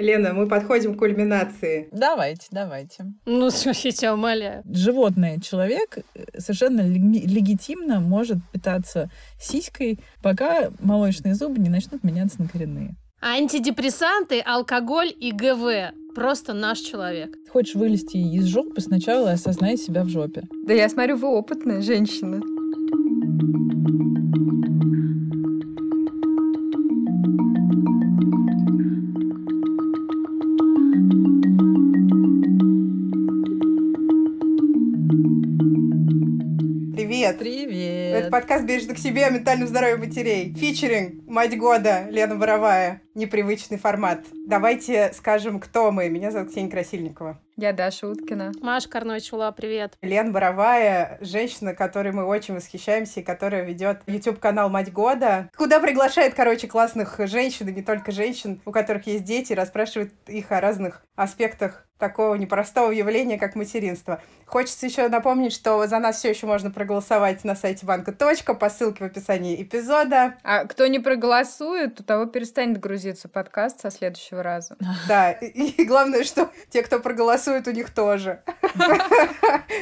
Лена, мы подходим к кульминации. Давайте, давайте. Ну, слушай, тебя умоляю. Животное, человек э, совершенно легитимно может питаться сиськой, пока молочные зубы не начнут меняться на коренные. Антидепрессанты, алкоголь и ГВ. Просто наш человек. Хочешь вылезти из жопы, сначала осознай себя в жопе. Да я смотрю, вы опытная женщина. Это подкаст «Бережно к себе» о ментальном здоровье матерей. Фичеринг «Мать года» Лена Боровая. Непривычный формат. Давайте скажем, кто мы. Меня зовут Ксения Красильникова. Я Даша Уткина. Маша Карновичула, привет. Лен Боровая, женщина, которой мы очень восхищаемся и которая ведет YouTube-канал «Мать года», куда приглашает, короче, классных женщин, и не только женщин, у которых есть дети, и расспрашивает их о разных аспектах такого непростого явления, как материнство. Хочется еще напомнить, что за нас все еще можно проголосовать на сайте банка. по ссылке в описании эпизода. А кто не проголосует, у того перестанет грузиться подкаст со следующего раза. Да, и, и главное, что те, кто проголосует, у них тоже.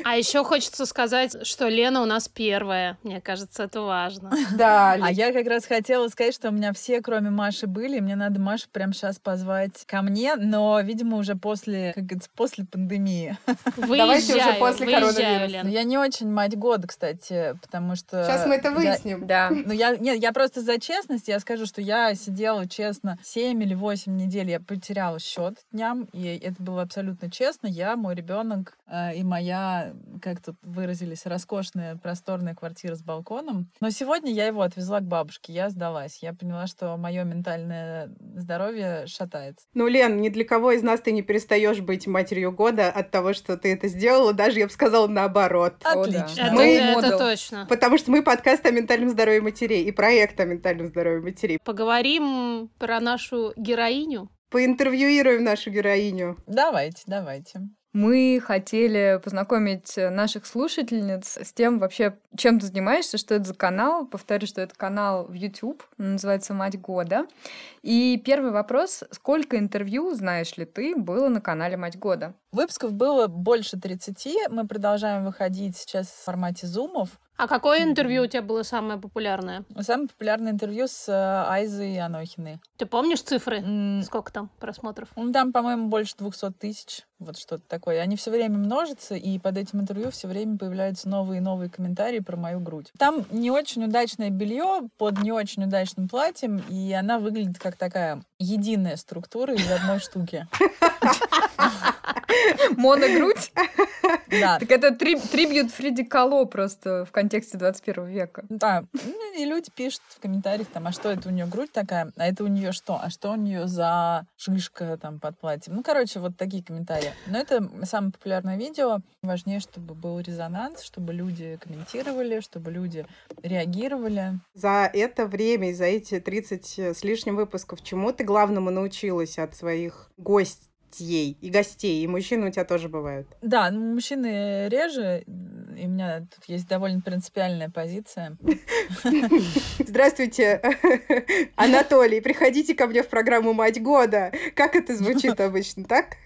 А еще хочется сказать, что Лена у нас первая. Мне кажется, это важно. Да. А я как раз хотела сказать, что у меня все, кроме Маши, были. Мне надо Машу прямо сейчас позвать ко мне, но, видимо, уже после, как говорится, после пандемии. Выезжаю, Давайте уже после коронавируса. Ну, я не очень мать года, кстати, потому что... Сейчас мы это выясним. Да. Ну, я, нет, я просто за честность, я скажу, что я сидела, честно, 7 или 8 недель, я потеряла счет дням, и это было абсолютно честно. Я, мой ребенок э, и моя, как тут выразились, роскошная, просторная квартира с балконом. Но сегодня я его отвезла к бабушке, я сдалась. Я поняла, что мое ментальное здоровье шатается. Ну, Лен, ни для кого из нас ты не перестаешь быть матерью года от того, что ты это сделала, даже, я бы сказала, наоборот. Отлично. Это, мы, это точно. Потому что мы подкаст о ментальном здоровье матерей и проект о ментальном здоровье матерей. Поговорим про нашу героиню. Поинтервьюируем нашу героиню. Давайте, давайте. Мы хотели познакомить наших слушательниц с тем вообще, чем ты занимаешься, что это за канал. Повторю, что это канал в YouTube, называется «Мать года». И первый вопрос. Сколько интервью, знаешь ли ты, было на канале «Мать года»? Выпусков было больше 30. Мы продолжаем выходить сейчас в формате зумов. А какое интервью у тебя было самое популярное? Самое популярное интервью с э, Айзой Анохиной. Ты помнишь цифры? Mm. Сколько там просмотров? Ну, там, по-моему, больше 200 тысяч. Вот что-то такое. Они все время множатся, и под этим интервью все время появляются новые и новые комментарии про мою грудь. Там не очень удачное белье под не очень удачным платьем, и она выглядит как такая единая структура из одной штуки. Моногрудь? Да. Так это трибьют Фриди Кало просто в контексте 21 века. Да. Ну, и люди пишут в комментариях, там, а что это у нее грудь такая, а это у нее что, а что у нее за шишка там под платьем. Ну, короче, вот такие комментарии. Но это самое популярное видео. Важнее, чтобы был резонанс, чтобы люди комментировали, чтобы люди реагировали. За это время и за эти 30 с лишним выпусков чему ты главному научилась от своих гостей? Ей и гостей, и мужчины у тебя тоже бывают. Да, ну, мужчины реже, и у меня тут есть довольно принципиальная позиция. Здравствуйте, Анатолий, приходите ко мне в программу «Мать года». Как это звучит обычно, так?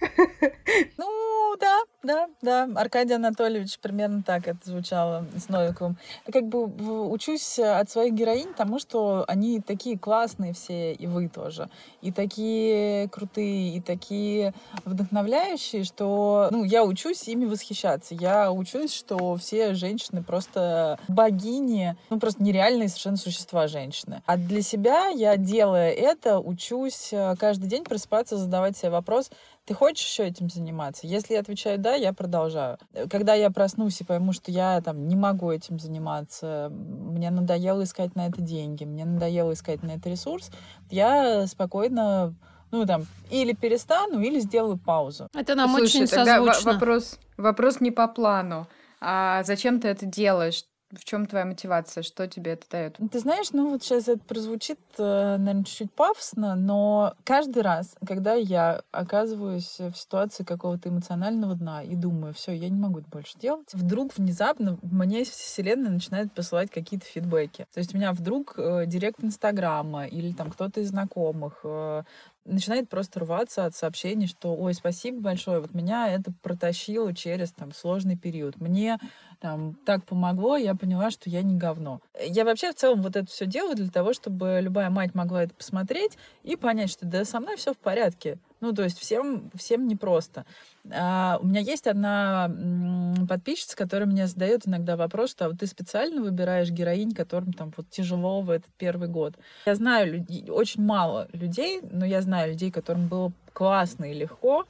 Ну, да, да, да. Аркадий Анатольевич примерно так это звучало с Новиковым. Как бы учусь от своих героинь тому, что они такие классные все, и вы тоже. И такие крутые, и такие вдохновляющие, что ну, я учусь ими восхищаться. Я учусь, что все женщины просто богини, ну просто нереальные совершенно существа женщины. А для себя я, делая это, учусь э, каждый день просыпаться, задавать себе вопрос, ты хочешь еще этим заниматься? Если я отвечаю да, я продолжаю. Когда я проснусь и пойму, что я там не могу этим заниматься, мне надоело искать на это деньги, мне надоело искать на это ресурс, я спокойно ну, там, или перестану, или сделаю паузу. Это нам Слушай, очень созвучно. Вопрос, вопрос не по плану. А зачем ты это делаешь? В чем твоя мотивация? Что тебе это дает? Ты знаешь, ну вот сейчас это прозвучит, э, наверное, чуть-чуть пафосно, но каждый раз, когда я оказываюсь в ситуации какого-то эмоционального дна и думаю, все, я не могу это больше делать, вдруг внезапно мне вселенная начинает посылать какие-то фидбэки. То есть у меня вдруг э, директ Инстаграма или там кто-то из знакомых э, начинает просто рваться от сообщений, что «Ой, спасибо большое, вот меня это протащило через там сложный период. Мне там так помогло, я поняла, что я не говно». Я вообще в целом вот это все делаю для того, чтобы любая мать могла это посмотреть и понять, что да, со мной все в порядке. Ну, то есть всем, всем непросто. А, у меня есть одна подписчица, которая мне задает иногда вопрос, что а вот ты специально выбираешь героинь, которым там вот тяжело в этот первый год. Я знаю людей, очень мало людей, но я знаю людей, которым было классно и легко.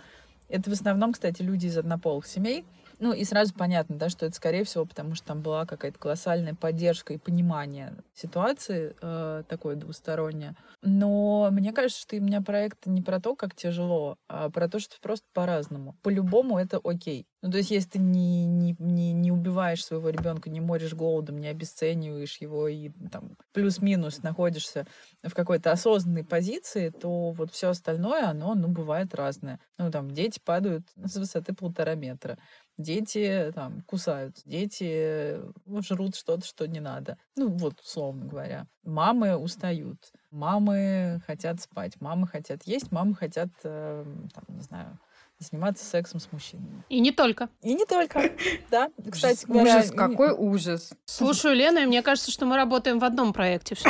Это в основном, кстати, люди из однополых семей. Ну и сразу понятно, да, что это скорее всего, потому что там была какая-то колоссальная поддержка и понимание ситуации э, такое двустороннее. Но мне кажется, что у меня проект не про то, как тяжело, а про то, что просто по-разному. По-любому это окей. Ну, то есть, если ты не, не, не, не убиваешь своего ребенка, не моришь голодом, не обесцениваешь его и там плюс-минус находишься в какой-то осознанной позиции, то вот все остальное, оно, ну, бывает разное. Ну, там, дети падают с высоты полтора метра дети там кусаются, дети жрут что-то, что не надо. Ну, вот, условно говоря. Мамы устают, мамы хотят спать, мамы хотят есть, мамы хотят, э, там, не знаю, заниматься сексом с мужчинами. И не только. И не только, да. Кстати говоря... Ужас, какой ужас. Слушаю Лену, и мне кажется, что мы работаем в одном проекте.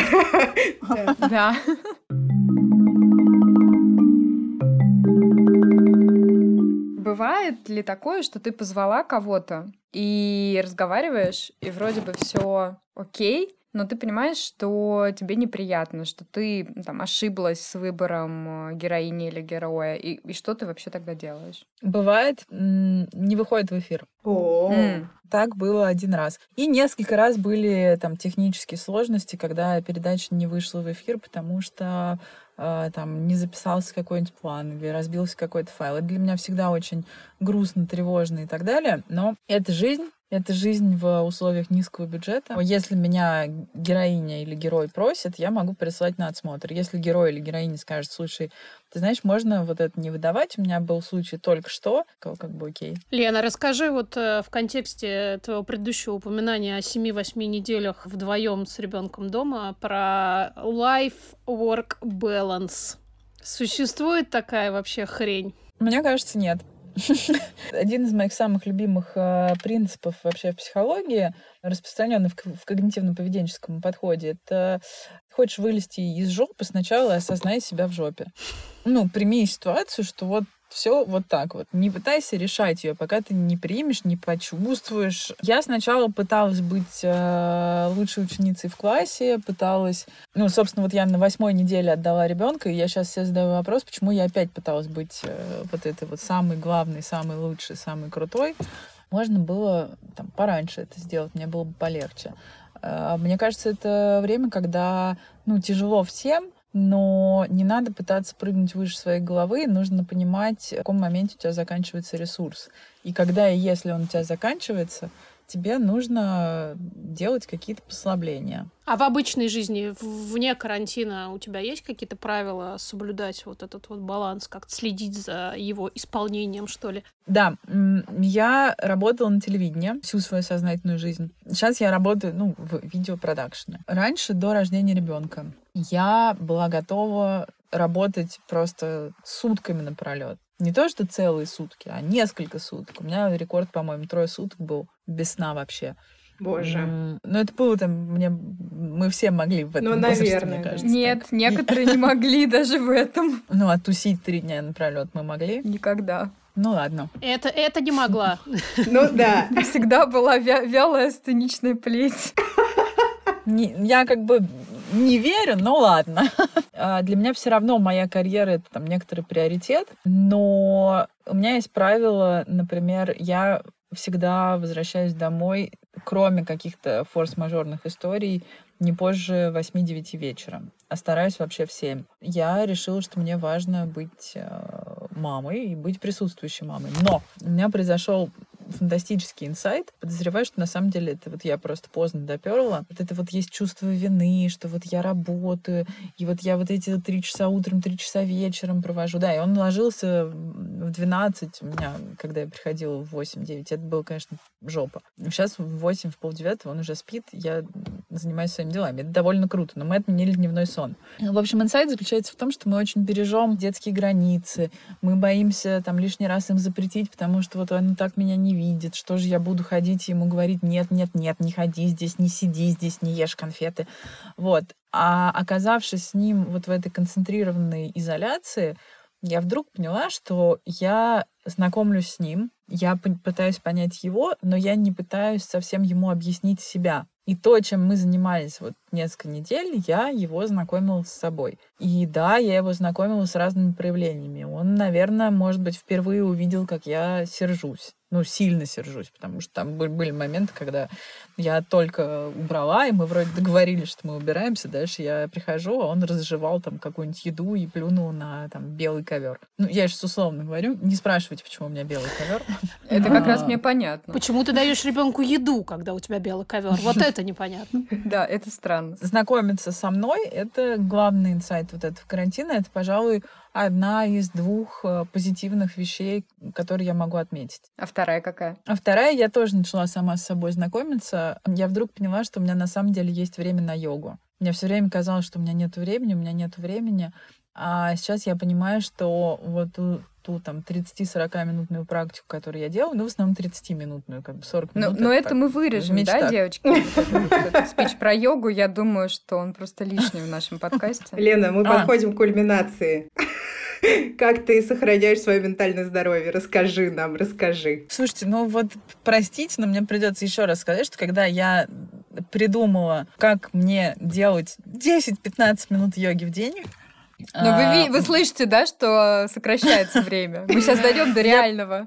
Да. Бывает ли такое, что ты позвала кого-то и разговариваешь, и вроде бы все окей, но ты понимаешь, что тебе неприятно, что ты там ошиблась с выбором э, героини или героя, и, и что ты вообще тогда делаешь? Бывает, не выходит в эфир. О, Так было один раз. И несколько раз были там технические сложности, когда передача не вышла в эфир, потому что там не записался какой-нибудь план или разбился какой-то файл. Это для меня всегда очень грустно, тревожно и так далее. Но это жизнь, это жизнь в условиях низкого бюджета. Если меня героиня или герой просит, я могу прислать на отсмотр. Если герой или героиня скажет, слушай, ты знаешь, можно вот это не выдавать, у меня был случай только что, как бы окей. Лена, расскажи вот э, в контексте твоего предыдущего упоминания о 7-8 неделях вдвоем с ребенком дома про life-work balance. Существует такая вообще хрень? Мне кажется, нет. Один из моих самых любимых э, принципов вообще в психологии, распространенный в, когнитивно-поведенческом подходе, это хочешь вылезти из жопы, сначала осознай себя в жопе. Ну, прими ситуацию, что вот все вот так вот. Не пытайся решать ее, пока ты не примешь, не почувствуешь. Я сначала пыталась быть э, лучшей ученицей в классе, пыталась... Ну, собственно, вот я на восьмой неделе отдала ребенка, и я сейчас себе задаю вопрос, почему я опять пыталась быть э, вот этой вот самой главной, самой лучшей, самой крутой. Можно было там пораньше это сделать, мне было бы полегче. Э, мне кажется, это время, когда, ну, тяжело всем, но не надо пытаться прыгнуть выше своей головы, нужно понимать, в каком моменте у тебя заканчивается ресурс. И когда и если он у тебя заканчивается, тебе нужно делать какие-то послабления. А в обычной жизни, вне карантина, у тебя есть какие-то правила соблюдать вот этот вот баланс, как-то следить за его исполнением, что ли? Да, я работала на телевидении всю свою сознательную жизнь. Сейчас я работаю, ну, в видеопродакшене. Раньше, до рождения ребенка, я была готова работать просто сутками напролет. Не то, что целые сутки, а несколько суток. У меня рекорд, по-моему, трое суток был без сна вообще. Боже. Ну, это было там, мне, мы все могли в этом Ну, возрасте, наверное, мне кажется. Нет, так. некоторые не могли даже в этом. Ну, а тусить три дня напролет мы могли. Никогда. Ну, ладно. Это, это не могла. Ну да. Всегда была вя- вялая сценичная плеть. Не- я как бы не верю, но ладно. А, Для меня все равно моя карьера это там некоторый приоритет, но у меня есть правило, например, я всегда возвращаюсь домой, кроме каких-то форс-мажорных историй, не позже 8-9 вечера, а стараюсь вообще в 7. Я решила, что мне важно быть э, мамой и быть присутствующей мамой. Но у меня произошел фантастический инсайт. Подозреваю, что на самом деле это вот я просто поздно доперла. Вот это вот есть чувство вины, что вот я работаю, и вот я вот эти три часа утром, три часа вечером провожу. Да, и он ложился в 12 у меня, когда я приходила в 8-9. Это было, конечно, жопа. Сейчас в 8, в полдевятого он уже спит. Я занимаюсь своими делами. Это довольно круто, но мы отменили дневной сон. В общем, инсайт заключается в том, что мы очень бережем детские границы, мы боимся там лишний раз им запретить, потому что вот он так меня не видит, что же я буду ходить и ему говорить, нет, нет, нет, не ходи здесь, не сиди здесь, не ешь конфеты. Вот. А оказавшись с ним вот в этой концентрированной изоляции, я вдруг поняла, что я знакомлюсь с ним, я пытаюсь понять его, но я не пытаюсь совсем ему объяснить себя. И то, чем мы занимались вот несколько недель, я его знакомила с собой. И да, я его знакомила с разными проявлениями. Он, наверное, может быть, впервые увидел, как я сержусь ну, сильно сержусь, потому что там были моменты, когда я только убрала, и мы вроде договорились, что мы убираемся, дальше я прихожу, а он разжевал там какую-нибудь еду и плюнул на там белый ковер. Ну, я сейчас условно говорю, не спрашивайте, почему у меня белый ковер. Это как раз мне понятно. Почему ты даешь ребенку еду, когда у тебя белый ковер? Вот это непонятно. Да, это странно. Знакомиться со мной — это главный инсайт вот этого карантина. Это, пожалуй, одна из двух э, позитивных вещей, которые я могу отметить. А вторая какая? А вторая, я тоже начала сама с собой знакомиться. Я вдруг поняла, что у меня на самом деле есть время на йогу. Мне все время казалось, что у меня нет времени, у меня нет времени. А сейчас я понимаю, что вот ту там 30-40 минутную практику, которую я делаю, ну, в основном 30-минутную, как бы 40 минут. Но, но это, это мы вырежем, да, девочки? Спич про йогу, я думаю, что он просто лишний в нашем подкасте. Лена, мы а. подходим к кульминации. Как ты сохраняешь свое ментальное здоровье? Расскажи нам, расскажи. Слушайте, ну вот простите, но мне придется еще раз сказать, что когда я придумала, как мне делать 10-15 минут йоги в день, но вы, а, вы слышите, да, что сокращается время? Мы сейчас дойдем до реального.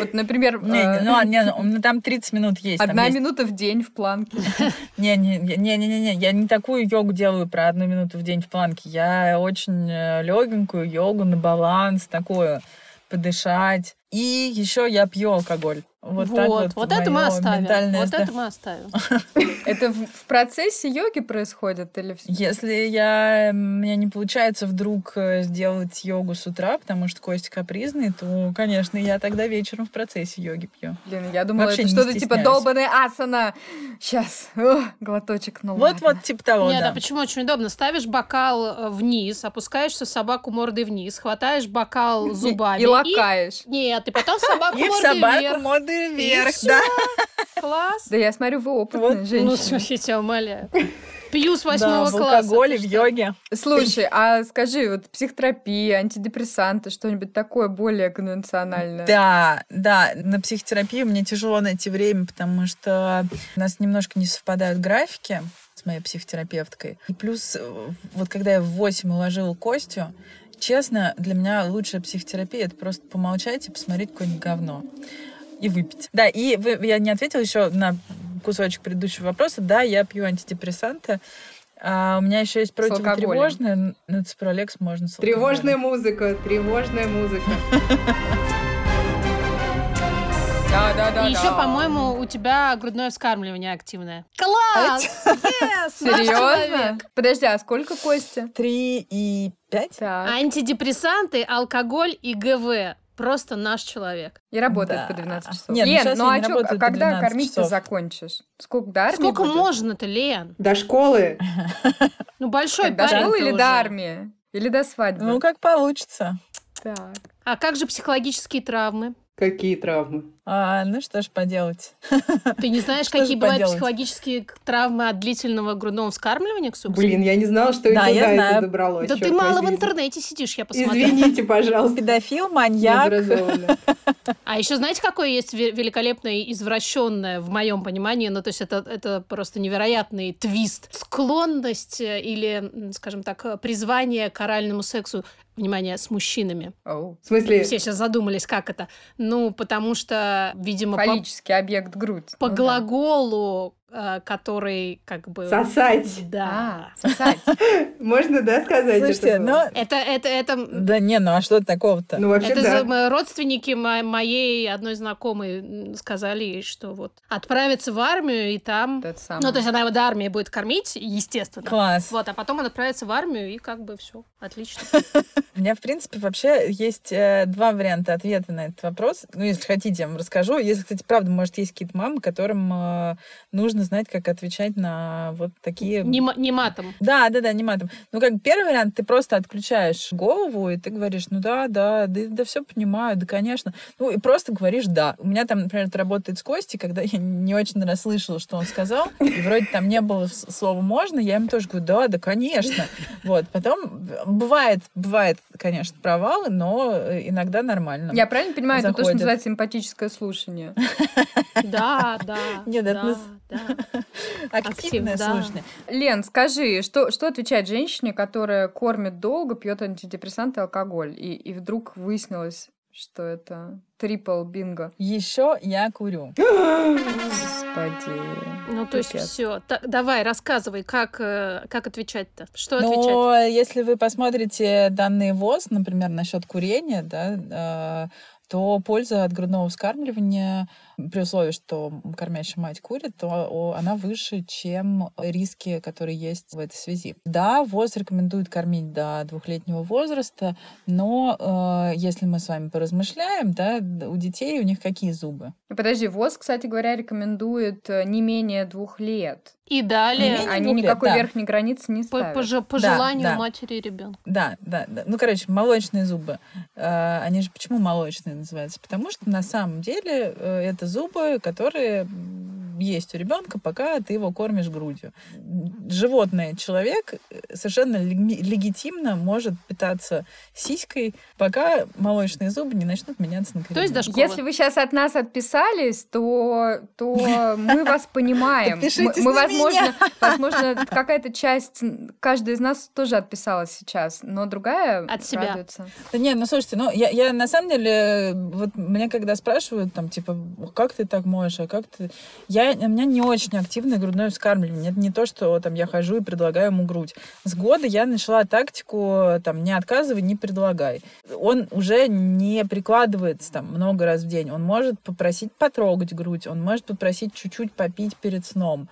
Вот, например... Не, не, ну, не, ну, там 30 минут есть. Одна минута в день в планке. Не-не-не, я не такую йогу делаю про одну минуту в день в планке. Я очень э, легенькую йогу на баланс, такую подышать. И еще я пью алкоголь. Вот, вот, вот, вот это мы оставим. Вот здоровье. это мы оставим. Это в процессе йоги происходит или Если я у меня не получается вдруг э, сделать йогу с утра, потому что кость капризный, то, конечно, я тогда вечером в процессе йоги пью. Блин, я думала, Вообще это что-то типа долбанная асана. Сейчас, глоточек, ну Вот, вот, типа того, Нет, да. а почему очень удобно? Ставишь бокал э, вниз, опускаешься собаку мордой вниз, хватаешь бокал зубами. И лакаешь. Нет, и потом собаку мордой вверх моды вверх, да. Класс. Да я смотрю, вы опытная вот. женщина. Ну, тебя умоляю. Пью с восьмого да, класса. в алкоголе, в йоге. Слушай, а скажи, вот психотерапия, антидепрессанты, что-нибудь такое более конвенциональное? Да, да, на психотерапию мне тяжело найти время, потому что у нас немножко не совпадают графики с моей психотерапевткой. И плюс, вот когда я в 8 уложила Костю, честно, для меня лучшая психотерапия — это просто помолчать и посмотреть какое-нибудь говно и выпить. Да, и вы, я не ответила еще на кусочек предыдущего вопроса. Да, я пью антидепрессанты. А у меня еще есть противотревожные. Ну, ципролекс можно Тревожная музыка, тревожная музыка. Да, да. И еще, по-моему, у тебя грудное вскармливание активное. Класс! Серьезно? Подожди, а сколько Костя? Три и пять. Антидепрессанты, алкоголь и ГВ просто наш человек. И работает да. по 12 часов. Нет, ну Лен, ну, а чё, когда кормить ты закончишь? Сколько до армии Сколько можно-то, Лен? До школы. Ну, большой До школы или до армии? Или до свадьбы? Ну, как получится. Так. А как же психологические травмы? Какие травмы? А, ну что ж поделать. Ты не знаешь, какие бывают поделать? психологические травмы от длительного грудного вскармливания, Ксукс? Блин, я не знала, что да, и туда это добралось. Да ты мало в интернете сидишь, я посмотрела. Извините, пожалуйста. Педофил, маньяк. А еще знаете, какое есть великолепное извращенное в моем понимании, ну то есть это, это просто невероятный твист. Склонность э, или, скажем так, призвание к оральному сексу внимание, с мужчинами. Oh. В смысле? Все сейчас задумались, как это. Ну, потому что, видимо... Фаллический по... объект грудь. По ну, глаголу который как бы... Сосать. Да. А, сосать. Можно, да, сказать Слушайте, это? Но... Это, это, это... Да не, ну а что такого-то? Ну, вообще, это да. родственники моей одной знакомой сказали, что вот отправиться в армию и там... Ну, то есть она его до армии будет кормить, естественно. Класс. Вот, а потом он отправится в армию и как бы все отлично. У меня, в принципе, вообще есть э, два варианта ответа на этот вопрос. Ну, если хотите, я вам расскажу. Если, кстати, правда, может, есть какие-то мамы, которым э, нужно нужно знать, как отвечать на вот такие... Не, не матом. Да, да, да, не матом. Ну, как первый вариант, ты просто отключаешь голову, и ты говоришь, ну да, да, да, да все понимаю, да, конечно. Ну, и просто говоришь «да». У меня там, например, это работает с Костей, когда я не очень расслышала, что он сказал, и вроде там не было слова «можно», я ему тоже говорю «да, да, конечно». Вот, потом бывает, бывает, конечно, провалы, но иногда нормально. Я правильно понимаю, это то, что называется эмпатическое слушание? Да, да. Нет, это да. активное слушание. Лен, скажи, что, что отвечать женщине, которая кормит долго, пьет антидепрессанты и алкоголь, и, и вдруг выяснилось, что это трипл бинго. Еще я курю. Господи. Ну, то есть все. Давай, рассказывай, как, э, как отвечать-то? Что Но отвечать? если вы посмотрите данные ВОЗ, например, насчет курения, да, э, то польза от грудного вскармливания при условии, что кормящая мать курит, то она выше, чем риски, которые есть в этой связи. Да, ВОЗ рекомендует кормить до двухлетнего возраста, но э, если мы с вами поразмышляем, да, у детей у них какие зубы? Подожди, ВОЗ, кстати говоря, рекомендует э, не менее двух лет. И далее. Они никакой лет, верхней границы не ставят. По, по, по да, желанию да. матери и ребенка. Да, да, да. Ну, короче, молочные зубы. Э, они же почему молочные называются? Потому что на самом деле э, это зубы, которые есть у ребенка, пока ты его кормишь грудью. Животное, человек э, совершенно легитимно может питаться сиськой, пока молочные зубы не начнут меняться на То есть до школы. Если вы сейчас от нас отписались, то, то мы вас понимаем. Мы, возможно, возможно, какая-то часть, каждая из нас тоже отписалась сейчас, но другая от себя. Да нет, ну слушайте, ну я, я на самом деле, вот мне когда спрашивают, там, типа, как ты так можешь, а как ты... Я у меня не очень активное грудное вскармливание. Это не то, что там я хожу и предлагаю ему грудь. С года я начала тактику там не отказывай, не предлагай. Он уже не прикладывается там много раз в день. Он может попросить потрогать грудь, он может попросить чуть-чуть попить перед сном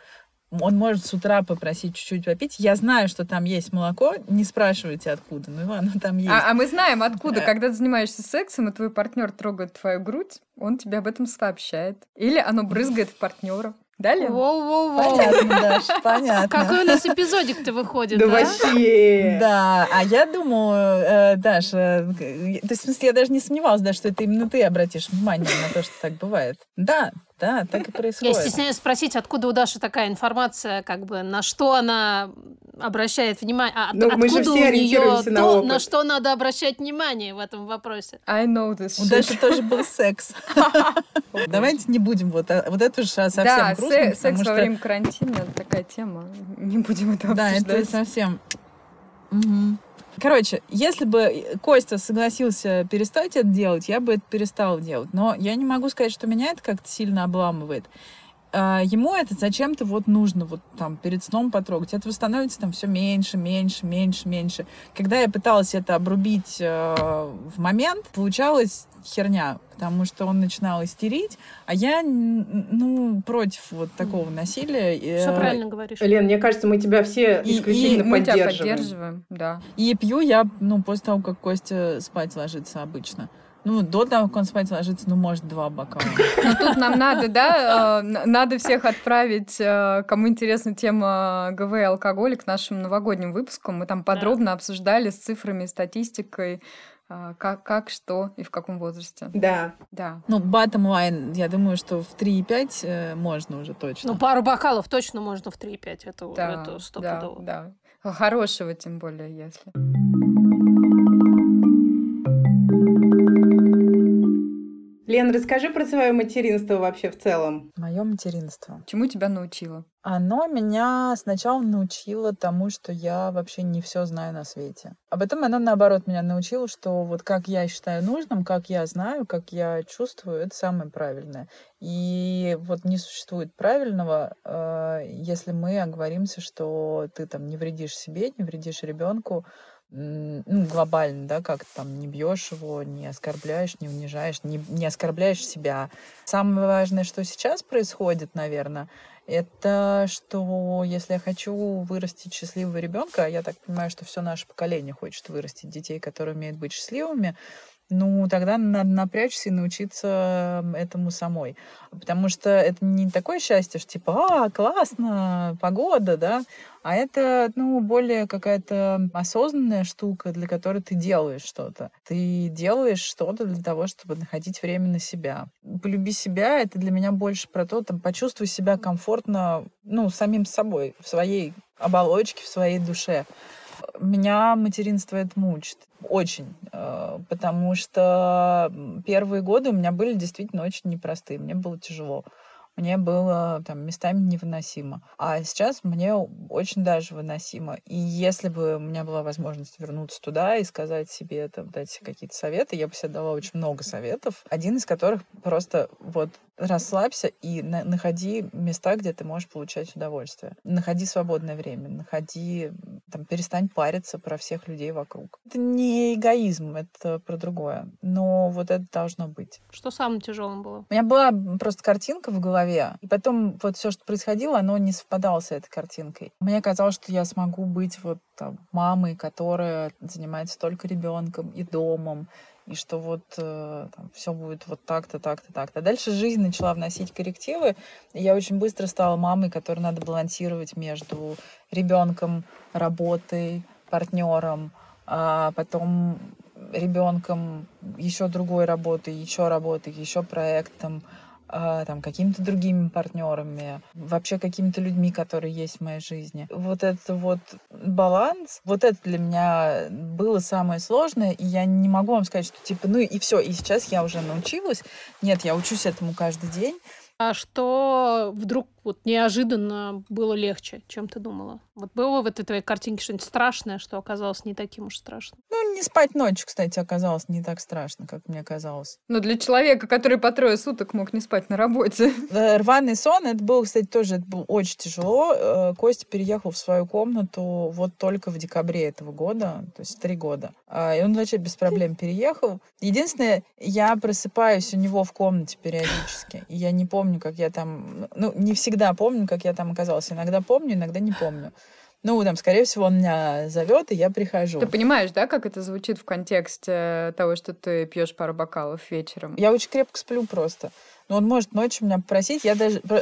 он может с утра попросить чуть-чуть попить. Я знаю, что там есть молоко. Не спрашивайте, откуда, но оно там есть. А, а мы знаем, откуда. Когда ты занимаешься сексом, и твой партнер трогает твою грудь, он тебе об этом сообщает. Или оно брызгает в партнера. Да, Лен? Воу-воу-воу. Понятно, Даш, понятно. Какой у нас эпизодик-то выходит, да? вообще. Да, а я думаю, э, Даш, э, то есть, в смысле, я даже не сомневалась, да, что это именно ты обратишь внимание на то, что так бывает. Да, да, так и происходит. Я стесняюсь спросить, откуда у Даши такая информация, как бы, на что она обращает внимание, а ну, откуда у нее на, то, на что надо обращать внимание в этом вопросе. I know this У Даши тоже был секс. Давайте не будем вот, а, вот это же совсем да, грустно. секс во время карантина такая тема. Не будем это обсуждать. Да, это совсем... Короче, если бы Костя согласился перестать это делать, я бы это перестала делать. Но я не могу сказать, что меня это как-то сильно обламывает. А, ему это зачем-то вот нужно вот там перед сном потрогать. Этого становится там все меньше, меньше, меньше, меньше. Когда я пыталась это обрубить э, в момент, получалось херня, потому что он начинал истерить, а я, ну, против вот такого насилия. Все правильно говоришь. Лен, мне кажется, мы тебя все исключительно и, поддерживаем. Мы тебя поддерживаем, да. И пью я, ну, после того, как Костя спать ложится обычно. Ну, до того, как он спать ложится, ну, может, два бокала. Ну, тут нам надо, да, э, надо всех отправить, э, кому интересна тема ГВ и алкоголя, к нашим новогодним выпускам. Мы там подробно да. обсуждали с цифрами, статистикой, э, как, как, что и в каком возрасте. Да. Да. Ну, bottom line, я думаю, что в 3,5 э, можно уже точно. Ну, пару бокалов точно можно в 3,5, это, да, это стопудово. Да, да. Хорошего тем более, если. Лен, расскажи про свое материнство вообще в целом. Мое материнство. Чему тебя научило? Оно меня сначала научило тому, что я вообще не все знаю на свете. А потом оно, наоборот, меня научило, что вот как я считаю нужным, как я знаю, как я чувствую, это самое правильное. И вот не существует правильного, э, если мы оговоримся, что ты там не вредишь себе, не вредишь ребенку, ну, глобально, да, как там не бьешь его, не оскорбляешь, не унижаешь, не, не оскорбляешь себя. Самое важное, что сейчас происходит, наверное, это что если я хочу вырастить счастливого ребенка, я так понимаю, что все наше поколение хочет вырастить детей, которые умеют быть счастливыми, ну, тогда надо напрячься и научиться этому самой. Потому что это не такое счастье, что типа, а, классно, погода, да, а это, ну, более какая-то осознанная штука, для которой ты делаешь что-то. Ты делаешь что-то для того, чтобы находить время на себя. Полюби себя — это для меня больше про то, там, почувствуй себя комфортно, ну, самим собой, в своей оболочке, в своей душе. Меня материнство это мучит. Очень. Э, потому что первые годы у меня были действительно очень непростые. Мне было тяжело мне было там местами невыносимо. А сейчас мне очень даже выносимо. И если бы у меня была возможность вернуться туда и сказать себе, там, дать какие-то советы, я бы себе дала очень много советов, один из которых просто вот расслабься и на находи места, где ты можешь получать удовольствие. Находи свободное время, находи, там, перестань париться про всех людей вокруг. Это не эгоизм, это про другое. Но вот это должно быть. Что самым тяжелым было? У меня была просто картинка в голове, и потом вот все, что происходило, оно не совпадало с этой картинкой. Мне казалось, что я смогу быть вот там, мамой, которая занимается только ребенком и домом, и что вот э, все будет вот так-то, так-то, так-то. Дальше жизнь начала вносить коррективы, и я очень быстро стала мамой, которой надо балансировать между ребенком, работой, партнером, а потом ребенком, еще другой работой, еще работой, еще проектом, а, там, какими-то другими партнерами, вообще какими-то людьми, которые есть в моей жизни. Вот этот вот баланс, вот это для меня было самое сложное, и я не могу вам сказать, что типа, ну и все, и сейчас я уже научилась. Нет, я учусь этому каждый день. А что вдруг вот неожиданно было легче, чем ты думала? Вот было в этой твоей картинке что-нибудь страшное, что оказалось не таким уж страшным? Ну, не спать ночью, кстати, оказалось не так страшно, как мне казалось. Но для человека, который по трое суток мог не спать на работе. Рваный сон, это было, кстати, тоже это было очень тяжело. Э, Костя переехал в свою комнату вот только в декабре этого года, то есть три года. А, и он вообще без проблем переехал. Единственное, я просыпаюсь у него в комнате периодически, и я не помню, как я там... Ну, не всегда всегда помню, как я там оказалась. Иногда помню, иногда не помню. Ну, там, скорее всего, он меня зовет, и я прихожу. Ты понимаешь, да, как это звучит в контексте того, что ты пьешь пару бокалов вечером? Я очень крепко сплю просто. Ну, он может ночью меня попросить, я даже, э,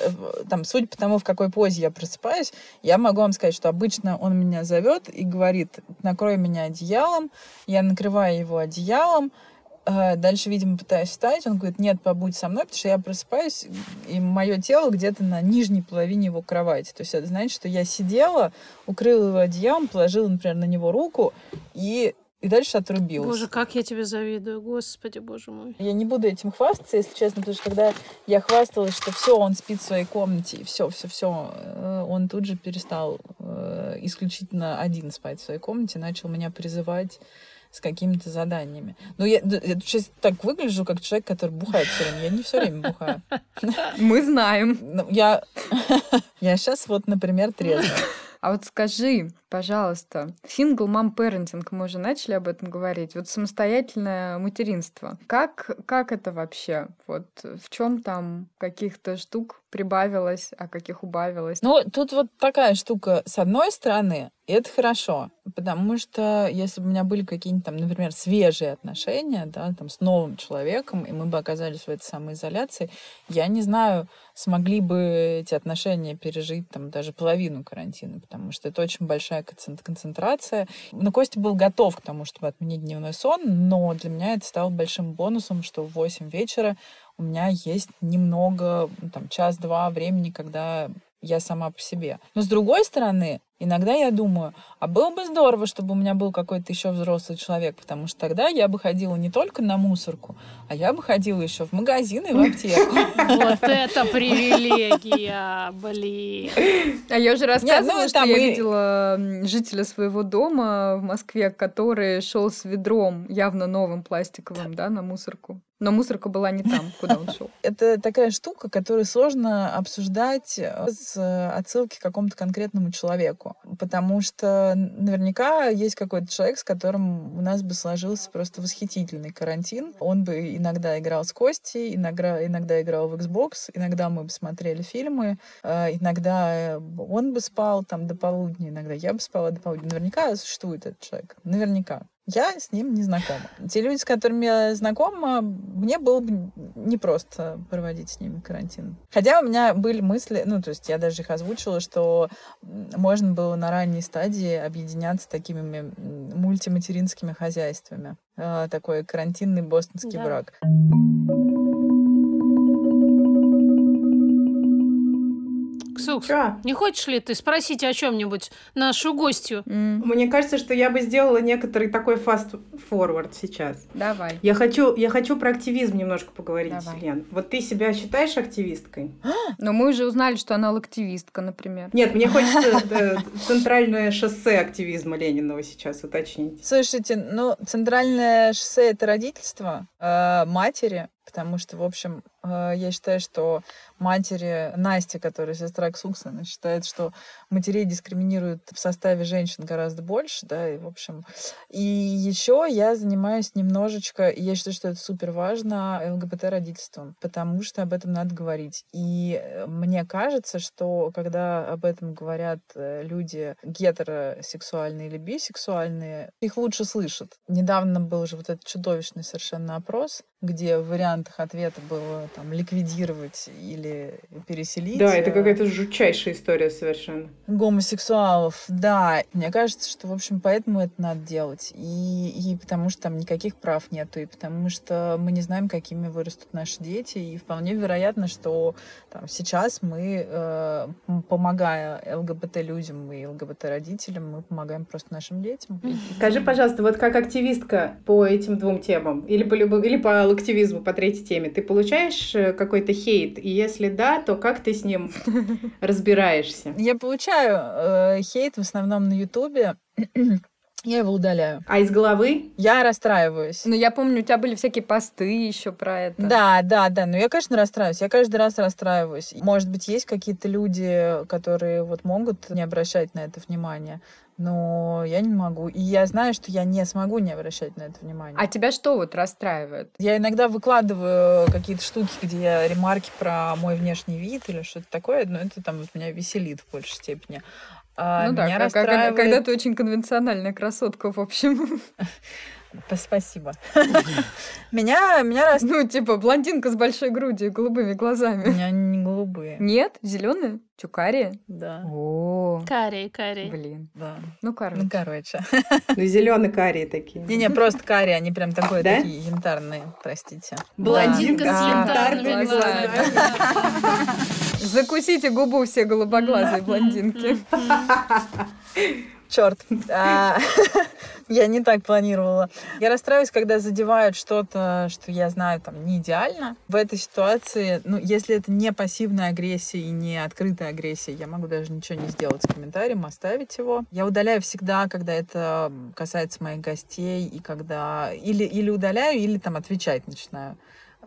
там, судя по тому, в какой позе я просыпаюсь, я могу вам сказать, что обычно он меня зовет и говорит, накрой меня одеялом, я накрываю его одеялом, Дальше, видимо, пытаюсь встать. Он говорит, нет, побудь со мной, потому что я просыпаюсь, и мое тело где-то на нижней половине его кровати. То есть это значит, что я сидела, укрыла его одеялом, положила, например, на него руку и и дальше отрубилась. Боже, как я тебе завидую, господи, боже мой. Я не буду этим хвастаться, если честно, потому что когда я хвасталась, что все, он спит в своей комнате, и все, все, все, э, он тут же перестал э, исключительно один спать в своей комнате, начал меня призывать с какими-то заданиями. Ну, я, я сейчас так выгляжу, как человек, который бухает все время. Я не все время бухаю. Мы знаем. Ну, я, я сейчас вот, например, трезвая. А вот скажи, пожалуйста, сингл мам парентинг, мы уже начали об этом говорить, вот самостоятельное материнство. Как, как это вообще? Вот в чем там каких-то штук прибавилось, а каких убавилось? Ну, тут вот такая штука. С одной стороны, это хорошо, потому что если бы у меня были какие-нибудь там, например, свежие отношения, да, там, с новым человеком, и мы бы оказались в этой самоизоляции, я не знаю, смогли бы эти отношения пережить там даже половину карантина, потому что это очень большая концентрация. Но Костя был готов к тому, чтобы отменить дневной сон, но для меня это стало большим бонусом, что в 8 вечера у меня есть немного, ну, там, час-два времени, когда я сама по себе. Но с другой стороны, иногда я думаю, а было бы здорово, чтобы у меня был какой-то еще взрослый человек, потому что тогда я бы ходила не только на мусорку, а я бы ходила еще в магазин и в аптеку. Вот это привилегия, блин. А я уже ну, рассказывала, что я видела жителя своего дома в Москве, который шел с ведром явно новым пластиковым, да, на мусорку. Но мусорка была не там, куда он шел. Это такая штука, которую сложно обсуждать э, с отсылки к какому-то конкретному человеку. Потому что наверняка есть какой-то человек, с которым у нас бы сложился просто восхитительный карантин. Он бы иногда играл с Костей, иногда, иногда играл в Xbox, иногда мы бы смотрели фильмы, э, иногда он бы спал там до полудня, иногда я бы спала до полудня. Наверняка существует этот человек. Наверняка. Я с ним не знакома. Те люди, с которыми я знакома, мне было бы непросто проводить с ними карантин. Хотя у меня были мысли, ну, то есть я даже их озвучила, что можно было на ранней стадии объединяться такими мультиматеринскими хозяйствами. Э, такой карантинный бостонский да. брак. Ксукс, Чё? не хочешь ли ты спросить о чем-нибудь нашу гостью? Mm. Мне кажется, что я бы сделала некоторый такой фаст-форвард сейчас. Давай. Я хочу, я хочу про активизм немножко поговорить, Давай. Лен. Вот ты себя считаешь активисткой? Но мы уже узнали, что она активистка, например. Нет, мне хочется э, центральное шоссе активизма Ленинова сейчас уточнить. Слушайте, ну, центральное шоссе — это родительство э, матери, потому что, в общем, э, я считаю, что матери Насти, которая сестра Ксуксона, считает, что матерей дискриминируют в составе женщин гораздо больше, да, и, в общем. И еще я занимаюсь немножечко, и я считаю, что это супер важно, ЛГБТ-родительством, потому что об этом надо говорить. И э, мне кажется, что когда об этом говорят э, люди гетеросексуальные или бисексуальные, их лучше слышат. Недавно был же вот этот чудовищный совершенно опрос, где в вариантах ответа было там ликвидировать или переселить. Да, это э, какая-то жутчайшая история совершенно. Гомосексуалов, да. Мне кажется, что, в общем, поэтому это надо делать. И, и потому что там никаких прав нету, и потому что мы не знаем, какими вырастут наши дети. И вполне вероятно, что там, сейчас мы, э, помогая ЛГБТ-людям и ЛГБТ-родителям, мы помогаем просто нашим детям. Скажи, пожалуйста, вот как активистка по этим двум темам, или по, или по активизму по третьей теме, ты получаешь э, какой-то хейт? И если да, то как ты с ним разбираешься? Я получаю э, хейт в основном на Ютубе. Я его удаляю. А из головы? Я расстраиваюсь. Ну, я помню, у тебя были всякие посты еще про это. Да, да, да. Но я, конечно, расстраиваюсь. Я каждый раз расстраиваюсь. Может быть, есть какие-то люди, которые вот могут не обращать на это внимание но я не могу. И я знаю, что я не смогу не обращать на это внимание. А тебя что вот расстраивает? Я иногда выкладываю какие-то штуки, где я ремарки про мой внешний вид или что-то такое, но это там вот меня веселит в большей степени. А ну да, меня расстраивает... когда ты очень конвенциональная красотка, в общем. Спасибо. Меня, меня раз... Ну, типа, блондинка с большой грудью и голубыми глазами. У меня не голубые. Нет? Зеленые? Че, карие? Да. О, карие, карие. Блин. Да. Ну, короче. Ну, короче. Ну, зеленые карие такие. Не-не, просто карие, они прям такой, такие янтарные, простите. Блондинка с янтарными глазами. Закусите губу все голубоглазые блондинки. Черт. А, я не так планировала. Я расстраиваюсь, когда задевают что-то, что я знаю там не идеально. В этой ситуации, ну, если это не пассивная агрессия и не открытая агрессия, я могу даже ничего не сделать с комментарием, оставить его. Я удаляю всегда, когда это касается моих гостей, и когда или, или удаляю, или там отвечать начинаю.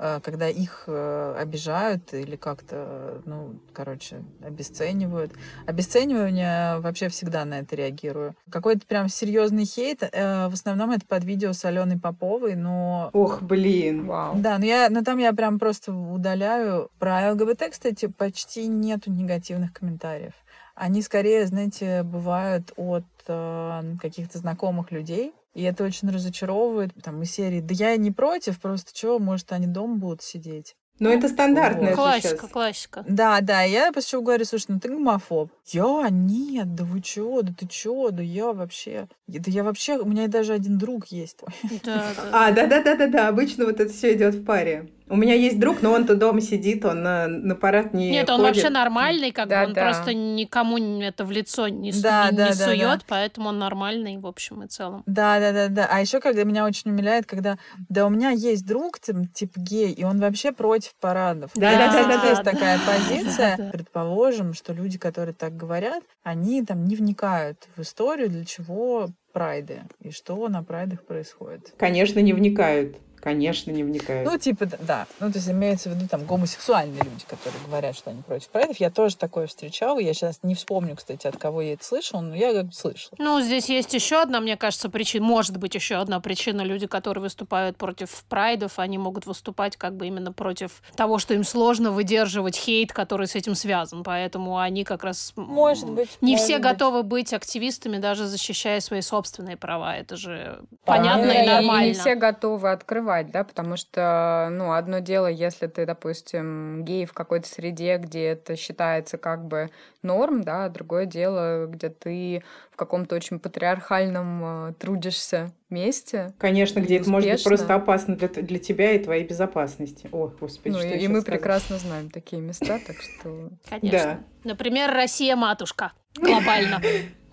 Э, когда их э, обижают или как-то, ну, короче, обесценивают. Обесценивание вообще всегда на это реагирую. Какой-то прям серьезный хейт, э, в основном это под видео с Аленой Поповой, но... Ох, блин. Вау. Да, но, я, но там я прям просто удаляю. Про ЛГБТ, кстати, почти нету негативных комментариев. Они скорее, знаете, бывают от э, каких-то знакомых людей, и это очень разочаровывает. Там из серии, да я не против, просто что, может, они дома будут сидеть. Но это стандартная Классика, сейчас. классика. Да, да, я после говорю, слушай, ну ты гомофоб. Я? Нет, да вы чё, да ты чё, да я вообще... Да я вообще, у меня даже один друг есть. Да, да. А, да-да-да-да-да, обычно вот это все идет в паре. У меня есть друг, но он-то дома сидит, он на, на парад не Нет, ходит. он вообще нормальный, как да, бы он да. просто никому это в лицо не, да, не, да, не да, сует, да. поэтому он нормальный в общем и целом. Да, да, да, да. А еще когда меня очень умиляет, когда да, у меня есть друг, типа гей, и он вообще против парадов. Да, да, да, да, есть да. такая позиция. Предположим, что люди, которые так говорят, они там не вникают в историю, для чего прайды и что на прайдах происходит. Конечно, не вникают. Конечно, не вникают. Ну, типа, да. Ну, то есть имеется в виду там гомосексуальные люди, которые говорят, что они против прайдов. Я тоже такое встречала. Я сейчас не вспомню, кстати, от кого я это слышала, но я как слышала. Ну, здесь есть еще одна, мне кажется, причина. Может быть, еще одна причина. Люди, которые выступают против прайдов, они могут выступать как бы именно против того, что им сложно выдерживать хейт, который с этим связан. Поэтому они как раз... Может быть. Не может все быть. готовы быть активистами, даже защищая свои собственные права. Это же Да. понятно Ну, и и нормально. не все готовы открывать, да, потому что, ну, одно дело, если ты, допустим, гей в какой-то среде, где это считается как бы норм, да, а другое дело, где ты в каком-то очень патриархальном э, трудишься месте. Конечно, где и это может быть успешно. просто опасно для, для тебя и твоей безопасности. О, господи, Ну, что и, я и мы сказала? прекрасно знаем такие места, так что... Конечно. Например, Россия матушка. Глобально.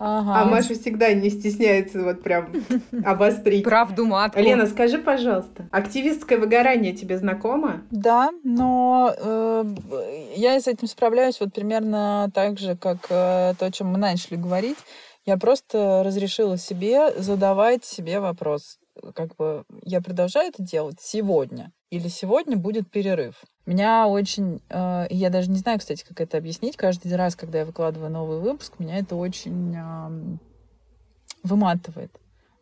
Ага. А Маша всегда не стесняется вот прям обострить. Правду матку. Лена, скажи, пожалуйста, активистское выгорание тебе знакомо? Да, но э, я с этим справляюсь вот примерно так же, как э, то, о чем мы начали говорить. Я просто разрешила себе задавать себе вопрос, как бы я продолжаю это делать сегодня или сегодня будет перерыв. Меня очень, э, я даже не знаю, кстати, как это объяснить. Каждый раз, когда я выкладываю новый выпуск, меня это очень ам, выматывает.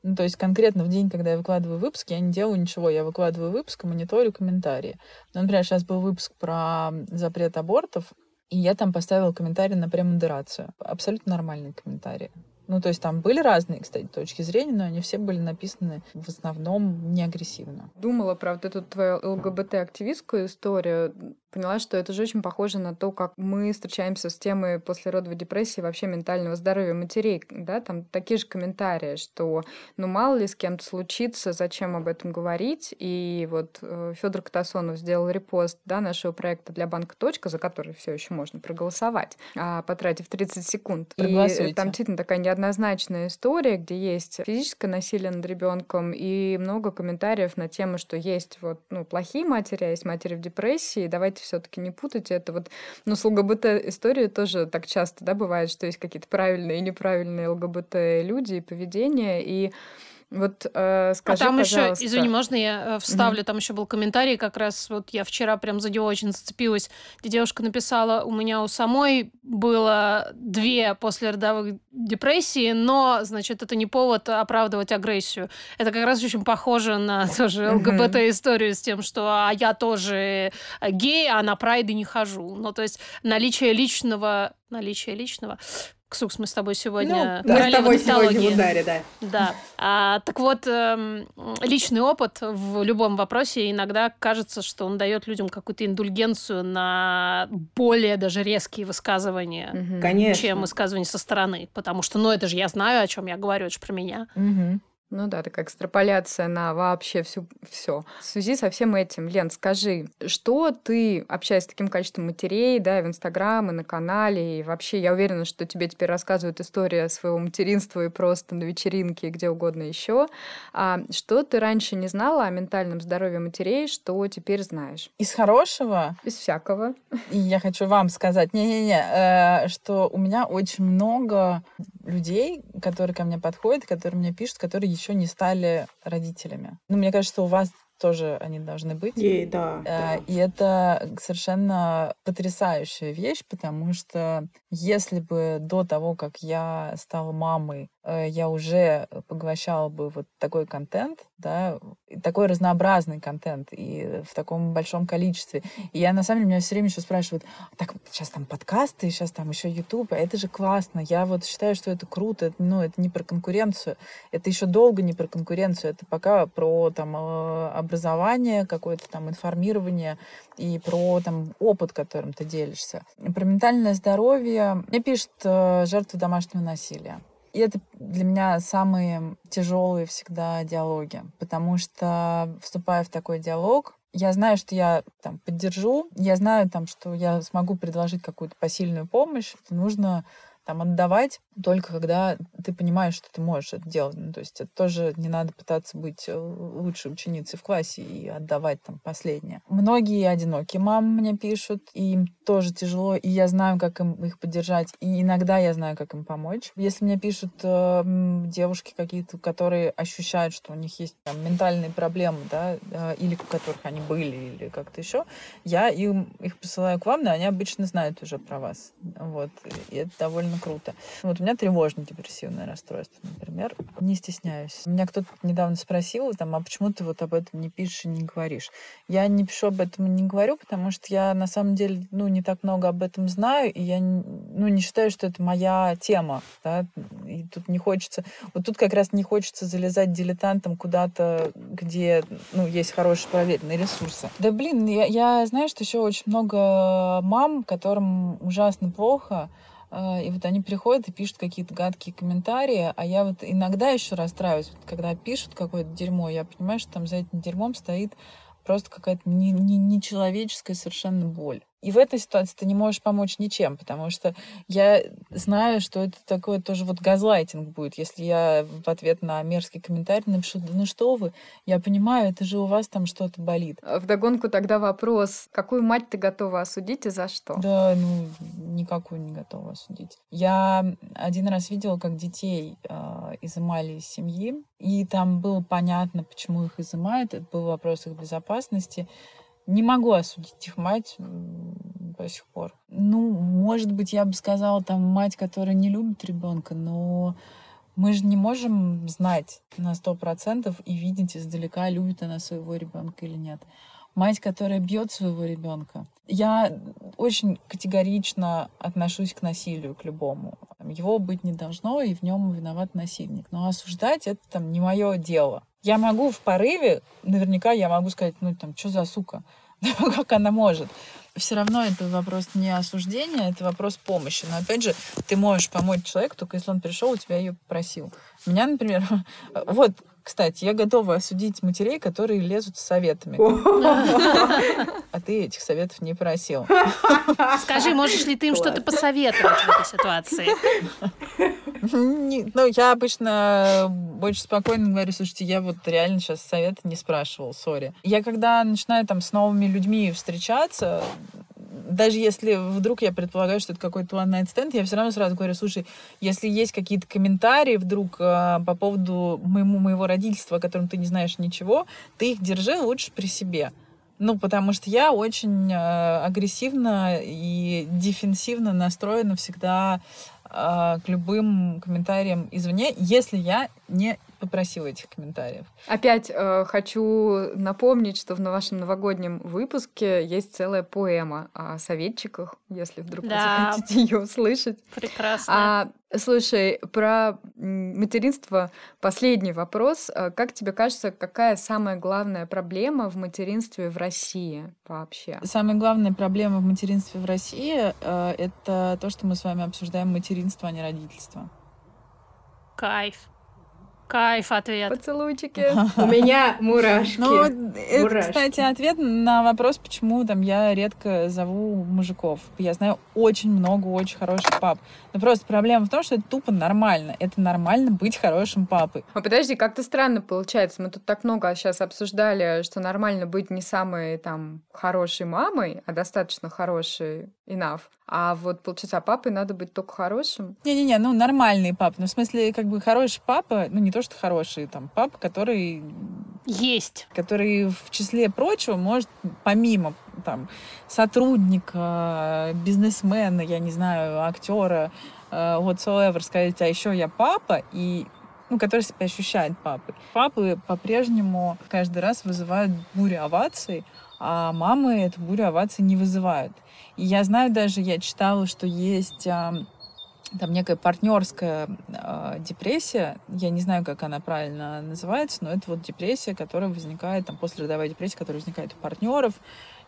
Ну, то есть конкретно в день, когда я выкладываю выпуск, я не делаю ничего. Я выкладываю выпуск мониторю комментарии. Ну, например, сейчас был выпуск про запрет абортов, и я там поставила комментарий на премодерацию. Абсолютно нормальные комментарии. Ну, то есть там были разные, кстати, точки зрения, но они все были написаны в основном не агрессивно. Думала про вот эту твою ЛГБТ-активистскую историю. Поняла, что это же очень похоже на то, как мы встречаемся с темой послеродовой депрессии, вообще ментального здоровья матерей. Да? Там такие же комментарии, что ну мало ли с кем-то случится, зачем об этом говорить. И вот Федор Катасонов сделал репост да, нашего проекта для банка «Точка», за который все еще можно проголосовать, а, потратив 30 секунд. И там действительно такая неоднозначная история, где есть физическое насилие над ребенком и много комментариев на тему, что есть вот ну, плохие матери, а есть матери в депрессии. Давайте все-таки не путать это. Вот, ну, с ЛГБТ-историей тоже так часто, да, бывает, что есть какие-то правильные и неправильные ЛГБТ-люди и поведение, и вот э, скажи, а там еще, пожалуйста. извини, можно я э, вставлю? Там еще был комментарий, как раз вот я вчера прям за него очень зацепилась, где девушка написала, у меня у самой было две послеродовых депрессии, но, значит, это не повод оправдывать агрессию. Это как раз очень похоже на тоже. ЛГБТ-историю с тем, что а я тоже э, гей, а на прайды не хожу. Ну, то есть наличие личного... Наличие личного... Ксукс, мы с тобой сегодня... Мы с тобой сегодня в ударе, да. Да. А, так вот, эм, личный опыт в любом вопросе иногда кажется, что он дает людям какую-то индульгенцию на более даже резкие высказывания, Мгм. Конечно. чем высказывания со стороны. Потому что, ну, это же я знаю, о чем я говорю, это же про меня. Ну да, такая экстраполяция на вообще всю все. В связи со всем этим, Лен, скажи, что ты, общаясь с таким количеством матерей, да, и в Инстаграм, и на канале, и вообще, я уверена, что тебе теперь рассказывают история своего материнства и просто на вечеринке, и где угодно еще. А что ты раньше не знала о ментальном здоровье матерей, что теперь знаешь? Из хорошего Без всякого. И я хочу вам сказать, не-не-не, э, что у меня очень много людей, которые ко мне подходят, которые мне пишут, которые еще не стали родителями. Ну, мне кажется, у вас тоже они должны быть. Ей, да, Э, да. И это совершенно потрясающая вещь, потому что если бы до того, как я стала мамой, я уже поглощала бы вот такой контент, да, такой разнообразный контент и в таком большом количестве. И я на самом деле меня все время еще спрашивают, так сейчас там подкасты, сейчас там еще YouTube, а это же классно. Я вот считаю, что это круто, это, ну это не про конкуренцию, это еще долго не про конкуренцию, это пока про там э, образование, какое-то там информирование и про там опыт, которым ты делишься. Про ментальное здоровье мне пишут э, жертвы домашнего насилия. И это для меня самые тяжелые всегда диалоги, потому что вступая в такой диалог, я знаю, что я там поддержу, я знаю там, что я смогу предложить какую-то посильную помощь, нужно Там отдавать только когда ты понимаешь, что ты можешь это делать. Ну, то есть это тоже не надо пытаться быть э, лучшей ученицей в классе и отдавать там последнее. Многие одинокие мамы мне пишут, и им тоже тяжело, и я знаю, как им их поддержать, и иногда я знаю, как им помочь. Если мне пишут э, девушки какие-то, которые ощущают, что у них есть там, ментальные проблемы, да, э, или у которых они были, или как-то еще, я им их посылаю к вам, но они обычно знают уже про вас. Вот. И это довольно круто. Вот меня тревожно-депрессивное расстройство, например. Не стесняюсь. Меня кто-то недавно спросил, там, а почему ты вот об этом не пишешь и не говоришь? Я не пишу об этом и не говорю, потому что я на самом деле, ну, не так много об этом знаю, и я, ну, не считаю, что это моя тема, да, и тут не хочется, вот тут как раз не хочется залезать дилетантом куда-то, где, ну, есть хорошие проверенные ресурсы. Да, блин, я, я знаю, что еще очень много мам, которым ужасно плохо, и вот они приходят и пишут какие-то гадкие комментарии, а я вот иногда еще расстраиваюсь, вот когда пишут какое-то дерьмо, я понимаю, что там за этим дерьмом стоит просто какая-то нечеловеческая не, не совершенно боль. И в этой ситуации ты не можешь помочь ничем, потому что я знаю, что это такое тоже вот газлайтинг будет. Если я в ответ на мерзкий комментарий напишу, ну что вы, я понимаю, это же у вас там что-то болит. В догонку тогда вопрос, какую мать ты готова осудить и за что? Да, ну, никакую не готова осудить. Я один раз видела, как детей э, изымали из семьи, и там было понятно, почему их изымают. Это был вопрос их безопасности. Не могу осудить их мать до сих пор. Ну, может быть, я бы сказала, там, мать, которая не любит ребенка, но мы же не можем знать на сто процентов и видеть издалека, любит она своего ребенка или нет. Мать, которая бьет своего ребенка. Я очень категорично отношусь к насилию, к любому. Его быть не должно, и в нем виноват насильник. Но осуждать это там не мое дело. Я могу в порыве, наверняка я могу сказать, ну там, что за сука? как она может. Все равно это вопрос не осуждения, это вопрос помощи. Но опять же, ты можешь помочь человеку, только если он пришел, у тебя ее просил. Меня, например, вот кстати, я готова осудить матерей, которые лезут с советами. А ты этих советов не просил. Скажи, можешь ли ты им что-то посоветовать в этой ситуации? Ну, я обычно больше спокойно говорю, слушайте, я вот реально сейчас совета не спрашивал, сори. Я когда начинаю там с новыми людьми встречаться, даже если вдруг я предполагаю, что это какой-то one night stand, я все равно сразу говорю, слушай, если есть какие-то комментарии вдруг э, по поводу моему, моего родительства, о котором ты не знаешь ничего, ты их держи лучше при себе. Ну, потому что я очень э, агрессивно и дефенсивно настроена всегда к любым комментариям извне, если я не попросила этих комментариев. Опять э, хочу напомнить, что в вашем новогоднем выпуске есть целая поэма о советчиках, если вдруг да. вы захотите ее услышать. Прекрасно. А, слушай, про материнство последний вопрос. Э, как тебе кажется, какая самая главная проблема в материнстве в России вообще? Самая главная проблема в материнстве в России э, это то, что мы с вами обсуждаем материнство, а не родительство. Кайф. Кайф ответ. Поцелуйчики. У меня мурашки. Ну, это, кстати, ответ на вопрос, почему там я редко зову мужиков. Я знаю очень много очень хороших пап. Но просто проблема в том, что это тупо нормально. Это нормально быть хорошим папой. А подожди, как-то странно получается. Мы тут так много сейчас обсуждали, что нормально быть не самой там хорошей мамой, а достаточно хорошей enough. А вот, получается, а папой надо быть только хорошим? Не-не-не, ну, нормальный папа. Ну, в смысле, как бы хороший папа, ну, не то, что хороший, там, папа, который... Есть. Который, в числе прочего, может, помимо, там, сотрудника, бизнесмена, я не знаю, актера, uh, whatsoever, сказать, а еще я папа, и ну, который себя ощущает папой. Папы по-прежнему каждый раз вызывают бурю оваций, а мамы эту бурю оваций не вызывают. И я знаю даже, я читала, что есть там некая партнерская э, депрессия, я не знаю, как она правильно называется, но это вот депрессия, которая возникает, там, послеродовая депрессия, которая возникает у партнеров,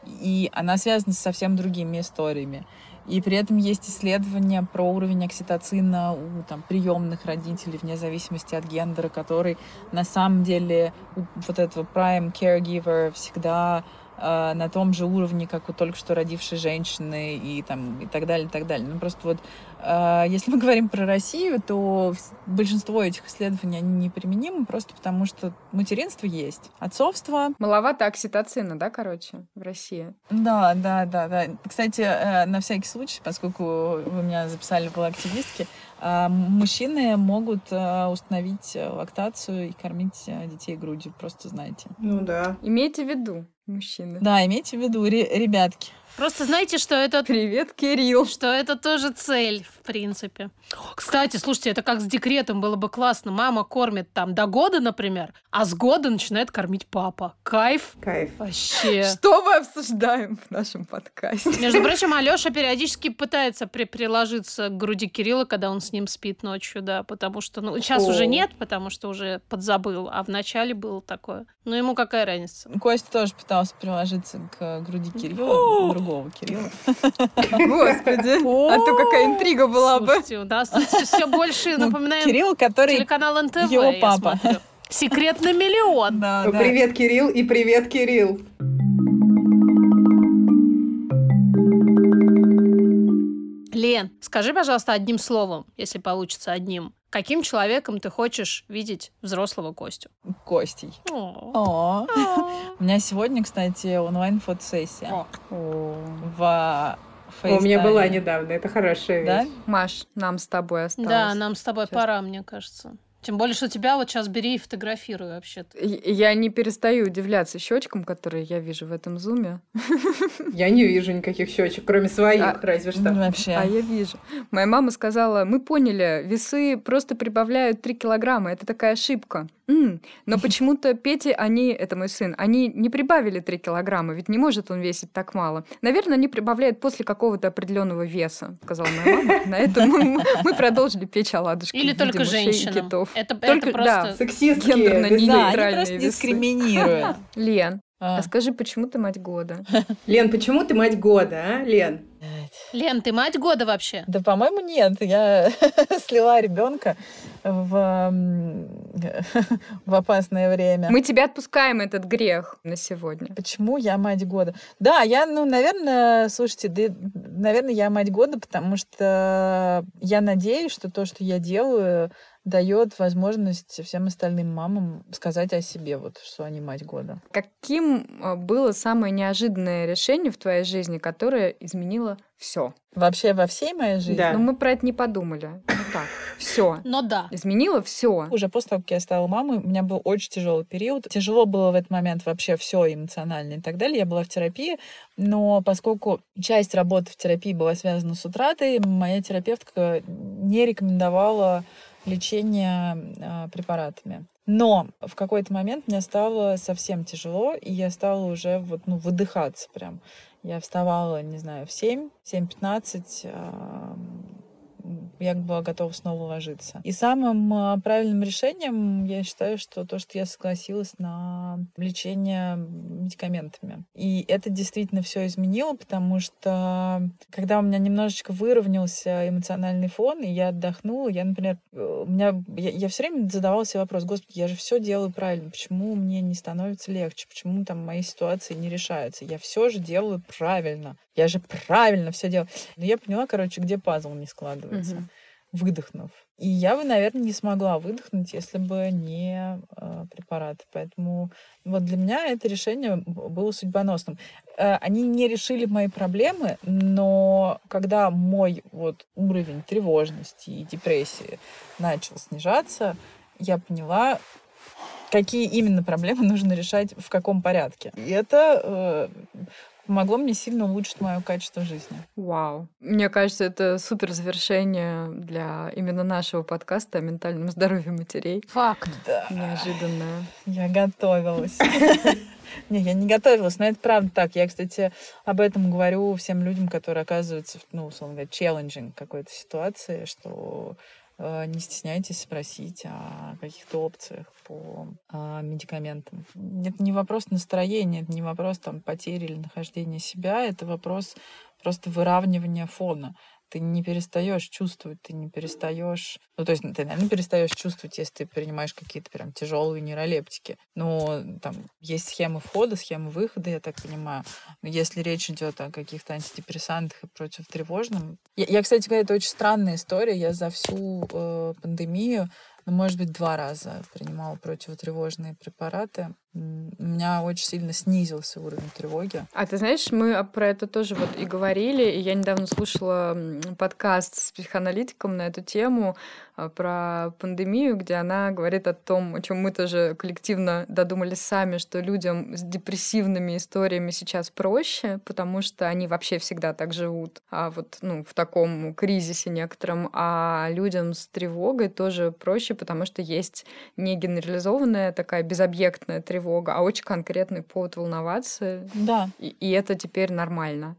и она связана с совсем другими историями. И при этом есть исследования про уровень окситоцина у там, приемных родителей, вне зависимости от гендера, который на самом деле у вот этого prime caregiver всегда э, на том же уровне, как у только что родившей женщины и там и так далее, и так далее. Ну просто вот э, если мы говорим про Россию, то большинство этих исследований они неприменимы просто потому, что материнство есть, отцовство. Маловато окситоцина, да, короче, в России. Да, да, да, да. Кстати, э, на всякий случай, поскольку вы меня записали в активистки, э, мужчины могут э, установить лактацию и кормить детей грудью, просто знаете. Ну да. Имейте в виду, мужчины. Да, имейте в виду, ребятки. Просто знаете, что это... Привет, Кирилл. Что это тоже цель, в принципе. Кстати, слушайте, это как с декретом было бы классно. Мама кормит там до года, например, а с года начинает кормить папа. Кайф. Кайф. Вообще. Что мы обсуждаем в нашем подкасте? Между прочим, Алёша периодически пытается при приложиться к груди Кирилла, когда он с ним спит ночью, да, потому что, ну, сейчас О. уже нет, потому что уже подзабыл, а в начале было такое. Ну, ему какая разница? Костя тоже пытался приложиться к груди Кирилла, другого Кирилла. Господи, а то какая интрига была бы. Тут все больше Ну, напоминаем Кирилл, который... телеканал НТВ, его папа. Секрет на миллион. Да, Ну, да. Привет, Кирилл, и привет, Кирилл. Лен, скажи, пожалуйста, одним словом, если получится одним. Каким человеком ты хочешь видеть взрослого Костю? Костей. О. О. У меня сегодня, кстати, онлайн-фотосессия О. в У меня была недавно, это хорошая Да? вещь. Маш, нам с тобой осталось. Да, нам с тобой Сейчас. пора, мне кажется. Тем более, что тебя вот сейчас бери и фотографируй вообще-то. Я не перестаю удивляться щечкам, которые я вижу в этом зуме. Я не вижу никаких щечек, кроме своих, А, разве что. Вообще. А я вижу. Моя мама сказала, мы поняли, весы просто прибавляют 3 килограмма. Это такая ошибка. М, Но почему-то Пете, они, это мой сын, они не прибавили 3 килограмма, ведь не может он весить так мало. Наверное, они прибавляют после какого-то определенного веса, сказала моя мама. На этом мы, мы продолжили печь оладушки. Или только женщинам. китов. Это, Только- это просто... Сексистские. Гендерно весы. не- Да, они просто весы. дискриминируют. Лен, А. а скажи, почему ты мать года? Лен, почему ты мать года, а, Лен? Лен, ты мать года вообще? Да, по-моему, нет. Я слила ребенка в, в опасное время. Мы тебя отпускаем этот грех на сегодня. Почему я мать года? Да, я, ну, наверное, слушайте, да, наверное, я мать года, потому что я надеюсь, что то, что я делаю, дает возможность всем остальным мамам сказать о себе, вот, что они мать года. Каким а, было самое неожиданное решение в твоей жизни, которое изменило все? Вообще во всей моей жизни. Да. Ну, мы про это не подумали. Ну так, все. Но да. Изменило все. Уже после того, как я стала мамой, у меня был очень тяжелый период. Тяжело было в этот момент вообще все эмоционально и так далее. Я была в терапии, но поскольку часть работы в терапии была связана с утратой, моя терапевтка не рекомендовала лечение а, препаратами. Но в какой-то момент мне стало совсем тяжело, и я стала уже вот, ну, выдыхаться прям. Я вставала, не знаю, в 7, 7.15, а, я была готова снова ложиться. И самым а, правильным решением я считаю, что то, что я согласилась на лечение медикаментами. И это действительно все изменило, потому что когда у меня немножечко выровнялся эмоциональный фон, и я отдохнула, я, например, э, у меня, я, я все время задавала себе вопрос, господи, я же все делаю правильно, почему мне не становится легче, почему там мои ситуации не решаются? Я все же делаю правильно. Я же правильно все делаю. Но я поняла, короче, где пазл не складывается Мгм. выдохнув. И я бы, наверное, не смогла выдохнуть, если бы не э, препараты. Поэтому вот для меня это решение было судьбоносным. Э, они не решили мои проблемы, но когда мой вот уровень тревожности и депрессии начал снижаться, я поняла, какие именно проблемы нужно решать в каком порядке. И это э, помогло мне сильно улучшить мое качество жизни. Вау. Мне кажется, это супер завершение для именно нашего подкаста о ментальном здоровье матерей. Факт. Да. Неожиданное. Я готовилась. Не, я не готовилась, но это правда так. Я, кстати, об этом говорю всем людям, которые оказываются ну, условно говоря, челленджинг какой-то ситуации, что не стесняйтесь спросить о каких-то опциях по а, медикаментам. Это не вопрос настроения, это не вопрос там потери или нахождения себя, это вопрос просто выравнивания фона. Ты не перестаешь чувствовать, ты не перестаешь... Ну, то есть ты, наверное, перестаешь чувствовать, если ты принимаешь какие-то прям тяжелые нейролептики. Но там есть схемы входа, схемы выхода, я так понимаю. Но если речь идет о каких-то антидепрессантах и противотревожном... Я, я кстати говоря, это очень странная история. Я за всю э, пандемию ну, может быть, два раза принимала противотревожные препараты. У меня очень сильно снизился уровень тревоги. А ты знаешь, мы про это тоже вот и говорили, и я недавно слушала подкаст с психоаналитиком на эту тему а, про пандемию, где она говорит о том, о чем мы тоже коллективно додумались сами, что людям с депрессивными историями сейчас проще, потому что они вообще всегда так живут, а вот ну, в таком кризисе некотором, а людям с тревогой тоже проще, потому что есть не генерализованная такая безобъектная тревога, а очень конкретный повод волноваться. Да. И, и это теперь нормально.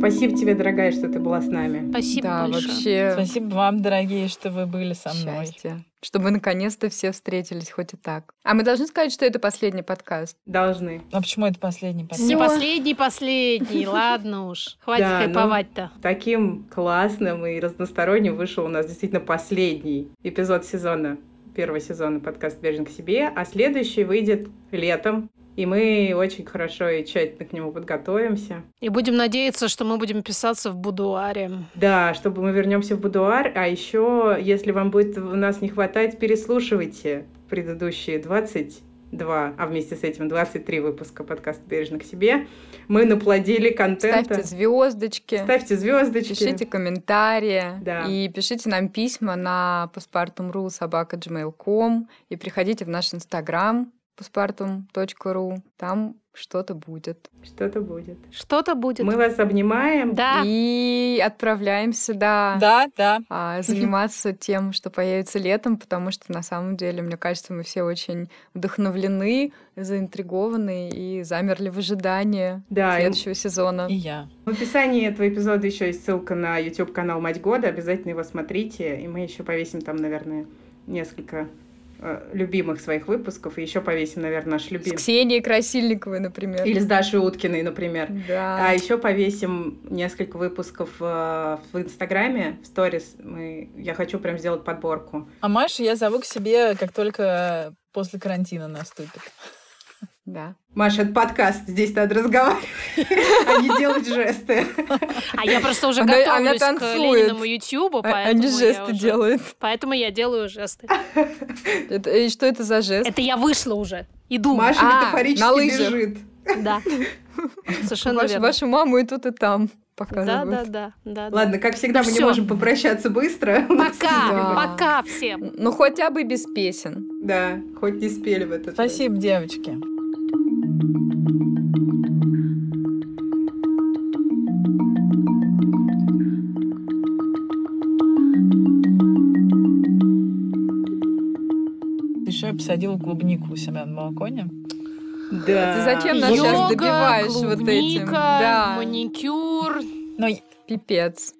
Спасибо тебе, дорогая, что ты была с нами. Спасибо да, большое. вообще. Спасибо вам, дорогие, что вы были со мной. Счастье. Чтобы наконец-то все встретились хоть и так. А мы должны сказать, что это последний подкаст. Должны. А почему это последний подкаст? Не последний, последний. Ладно уж. Хватит Да, ну, хайповать-то. Таким классным и разносторонним вышел у нас действительно последний эпизод сезона, первого сезона подкаст «Бережно к себе», а следующий выйдет летом, и мы очень хорошо и тщательно к нему подготовимся. И будем надеяться, что мы будем писаться в будуаре. Да, чтобы мы вернемся в будуар, а еще, если вам будет у нас не хватать, переслушивайте предыдущие 22, а вместе с этим 23 выпуска подкаста «Бережно к себе». Мы наплодили контента. Ставьте звездочки. Ставьте звездочки. Пишите комментарии Да. и пишите нам письма на postpartum.ru собака gmail.com и приходите в наш инстаграм postpartum.ru. Там что-то будет. Что-то будет. Что-то будет. Мы вас обнимаем. Да. И отправляемся, да, Да, да. а, заниматься тем, что появится летом, потому что на самом деле, мне кажется, мы все очень вдохновлены, заинтригованы и замерли в ожидании Да, и следующего сезона. И я. в описании этого эпизода еще есть ссылка на YouTube-канал «Мать года». Обязательно его смотрите. И мы еще повесим там, наверное, несколько любимых своих выпусков. И еще повесим, наверное, наш С любимый. Ксенией Красильниковой, например. Или с Дашей Уткиной, например. Да. А еще повесим несколько выпусков э, в Инстаграме, в сторис. Мы... Я хочу прям сделать подборку. А Машу я зову к себе, как только после карантина наступит. Да. Маша, это подкаст, здесь надо разговаривать, а не делать жесты. А я просто уже готовлюсь к. Лениному Ютьюбу, А- поэтому Они я жесты делают. Поэтому я делаю жесты. И что это за жест? Это я вышла уже. Иду. Маша А, метафорически бежит. Да. Совершенно Вашу, верно. вашу маму и тут, и там Да, показывают. да, да, да. да. Ладно, как всегда, Ну мы не всё. можем попрощаться быстро. Пока, Да. пока всем. Ну, хотя бы без песен. Да, хоть не спели в этот раз. Спасибо, девочки. Еще я посадила клубнику у себя на балконе. Да. Ты зачем нас сейчас Йога, добиваешь вот этим? клубника, Да. маникюр. Но Пипец.